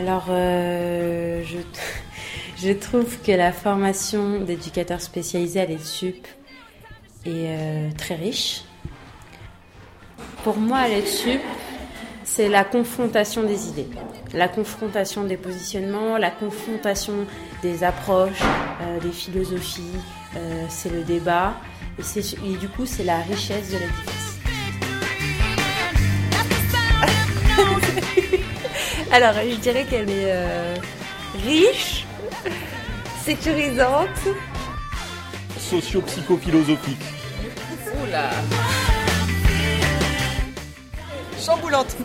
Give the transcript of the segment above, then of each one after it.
Alors, euh, je, trouve que la formation d'éducateur spécialisé à l'EDSUP est euh, très riche. Pour moi, à l'EDSUP, c'est la confrontation des idées, la confrontation des positionnements, la confrontation des approches, euh, des philosophies, c'est le débat, et, du coup, c'est la richesse de la. Alors, je dirais qu'elle est euh, riche, sécurisante. Socio-psychophilosophique. Oula Chamboulante.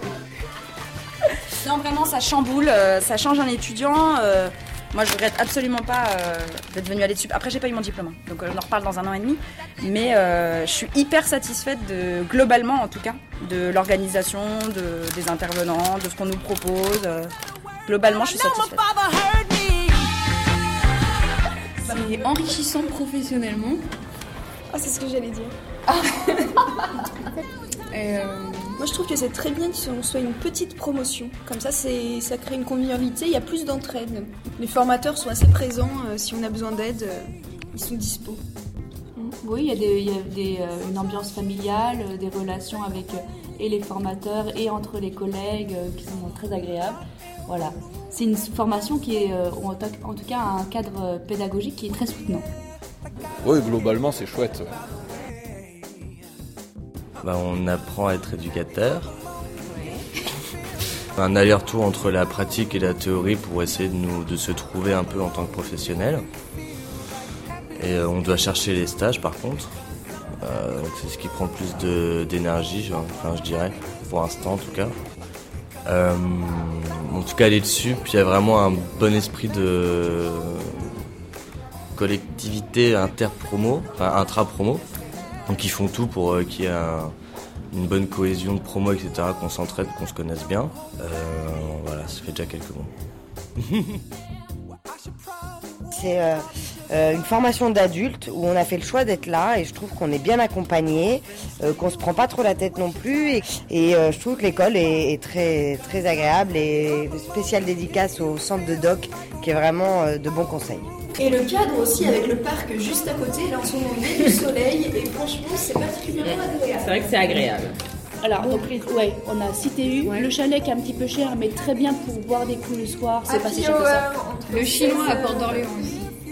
Non, vraiment, ça chamboule, euh, ça change un étudiant. euh, moi, je regrette absolument pas euh, d'être venue à l'étude. Après, j'ai pas eu mon diplôme, hein, donc euh, on en reparle dans un an et demi. Mais euh, je suis hyper satisfaite de, globalement, en tout cas, de l'organisation, de, des intervenants, de ce qu'on nous propose. euh, globalement, je suis satisfaite. C'est enrichissant professionnellement. Ah, c'est ce que j'allais dire. Et, euh, Moi, je trouve que c'est très bien qu'on soit une petite promotion. Comme ça, c'est, ça crée une convivialité, il y a plus d'entraide. Les formateurs sont assez présents. euh, si on a besoin d'aide, euh, ils sont dispo. oui, il y a, des, il y a des, euh, une ambiance familiale, des relations avec euh, et les formateurs et entre les collègues euh, qui sont très agréables. Voilà. C'est une formation qui est, euh, en, tout- cas, un cadre pédagogique qui est très soutenant. Oui, globalement, c'est chouette. Bah, on apprend à être éducateur. Un aller-retour entre la pratique et la théorie pour essayer de, nous, de se trouver un peu en tant que professionnel. Et euh, on doit chercher les stages par contre. Euh, c'est ce qui prend le plus d'énergie, enfin je dirais, pour l'instant en tout cas. Euh, en tout cas, aller dessus, puis il y a vraiment un bon esprit de collectivité interpromo, enfin intra-promo. Donc ils font tout pour euh, qu'il y ait un- une bonne cohésion de promo, etc., qu'on s'entraide, qu'on se connaisse bien. Euh, voilà, ça fait déjà quelques mois. C'est euh, une formation d'adulte où on a fait le choix d'être là et je trouve qu'on est bien accompagné, euh, qu'on se prend pas trop la tête non plus et, et, euh, je trouve que l'école est, est très très agréable et spéciale dédicace au centre de doc qui est vraiment euh, de bons conseils. Et le cadre aussi avec le parc juste à côté, là en ce moment du soleil et franchement c'est particulièrement agréable. C'est vrai que c'est agréable. Alors, donc, ouais, on a CTU, le chalet qui est un petit peu cher, mais très bien pour boire des coups le soir, c'est pas si cher que ça. Le chinois à Port d'Orléans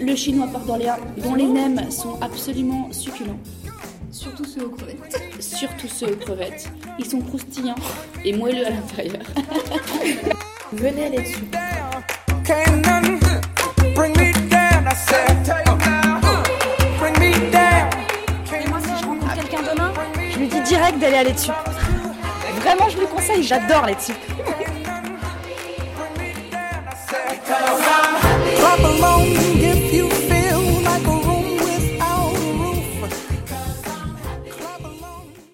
Le chinois Port d'Orléans, dont les nems sont absolument succulents. Surtout ceux aux crevettes. Surtout ceux aux crevettes. Ils sont croustillants et moelleux à l'intérieur. Venez. Et moi, si je rencontre quelqu'un demain, je lui dis direct d'aller aller dessus. Vraiment, je lui conseille, j'adore les dessus.